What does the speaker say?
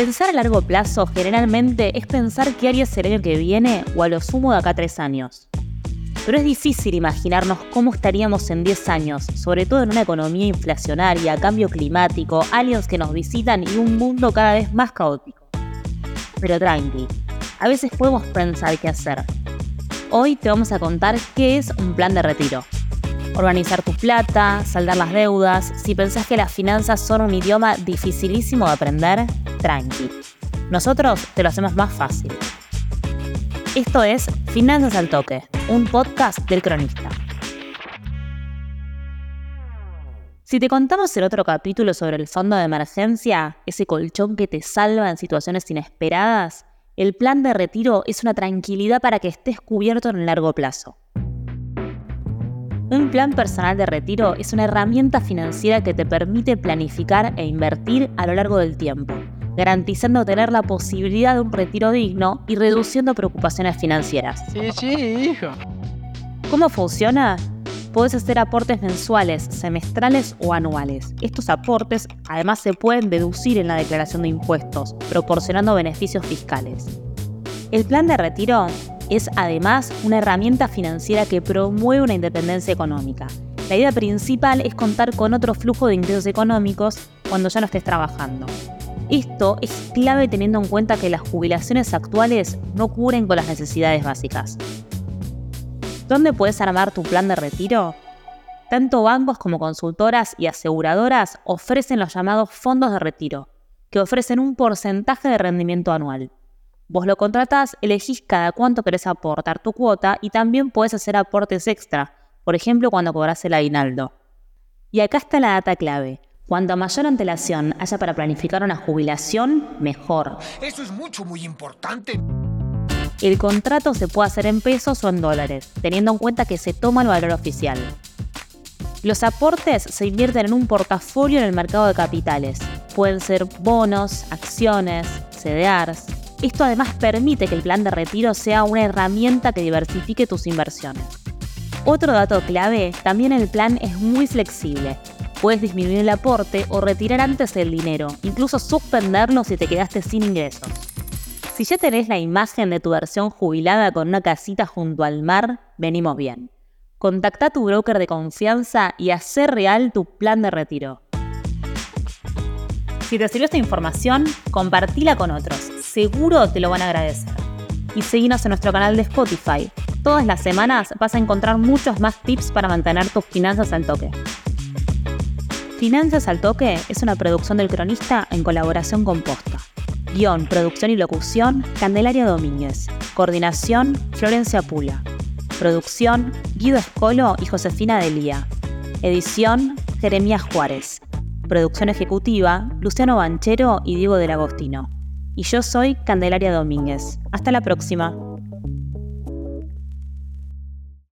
Pensar a largo plazo generalmente es pensar qué harías el año que viene o a lo sumo de acá a tres años. Pero es difícil imaginarnos cómo estaríamos en 10 años, sobre todo en una economía inflacionaria, cambio climático, aliens que nos visitan y un mundo cada vez más caótico. Pero tranqui, a veces podemos pensar qué hacer. Hoy te vamos a contar qué es un plan de retiro. Organizar tu plata, saldar las deudas, si pensás que las finanzas son un idioma dificilísimo de aprender, tranqui. Nosotros te lo hacemos más fácil. Esto es Finanzas al Toque, un podcast del cronista. Si te contamos el otro capítulo sobre el fondo de emergencia, ese colchón que te salva en situaciones inesperadas, el plan de retiro es una tranquilidad para que estés cubierto en el largo plazo. Un plan personal de retiro es una herramienta financiera que te permite planificar e invertir a lo largo del tiempo garantizando tener la posibilidad de un retiro digno y reduciendo preocupaciones financieras. Sí, sí, hijo. ¿Cómo funciona? Puedes hacer aportes mensuales, semestrales o anuales. Estos aportes además se pueden deducir en la declaración de impuestos, proporcionando beneficios fiscales. El plan de retiro es además una herramienta financiera que promueve una independencia económica. La idea principal es contar con otro flujo de ingresos económicos cuando ya no estés trabajando. Esto es clave teniendo en cuenta que las jubilaciones actuales no cubren con las necesidades básicas. ¿Dónde puedes armar tu plan de retiro? Tanto bancos como consultoras y aseguradoras ofrecen los llamados fondos de retiro, que ofrecen un porcentaje de rendimiento anual. Vos lo contratás, elegís cada cuánto querés aportar tu cuota y también puedes hacer aportes extra, por ejemplo cuando cobras el aguinaldo. Y acá está la data clave. Cuanto mayor antelación haya para planificar una jubilación, mejor. Eso es mucho, muy importante. El contrato se puede hacer en pesos o en dólares, teniendo en cuenta que se toma el valor oficial. Los aportes se invierten en un portafolio en el mercado de capitales. Pueden ser bonos, acciones, CDRs. Esto además permite que el plan de retiro sea una herramienta que diversifique tus inversiones. Otro dato clave, también el plan es muy flexible. Puedes disminuir el aporte o retirar antes el dinero, incluso suspenderlo si te quedaste sin ingresos. Si ya tenés la imagen de tu versión jubilada con una casita junto al mar, venimos bien. Contacta a tu broker de confianza y hacer real tu plan de retiro. Si te sirvió esta información, compartila con otros. Seguro te lo van a agradecer. Y seguinos en nuestro canal de Spotify. Todas las semanas vas a encontrar muchos más tips para mantener tus finanzas al toque. Finanzas al Toque es una producción del cronista en colaboración con Posta. Guión, producción y locución, Candelaria Domínguez. Coordinación, Florencia Pula. Producción, Guido Escolo y Josefina Delía. Edición, Jeremías Juárez. Producción ejecutiva, Luciano Banchero y Diego del Agostino. Y yo soy Candelaria Domínguez. Hasta la próxima.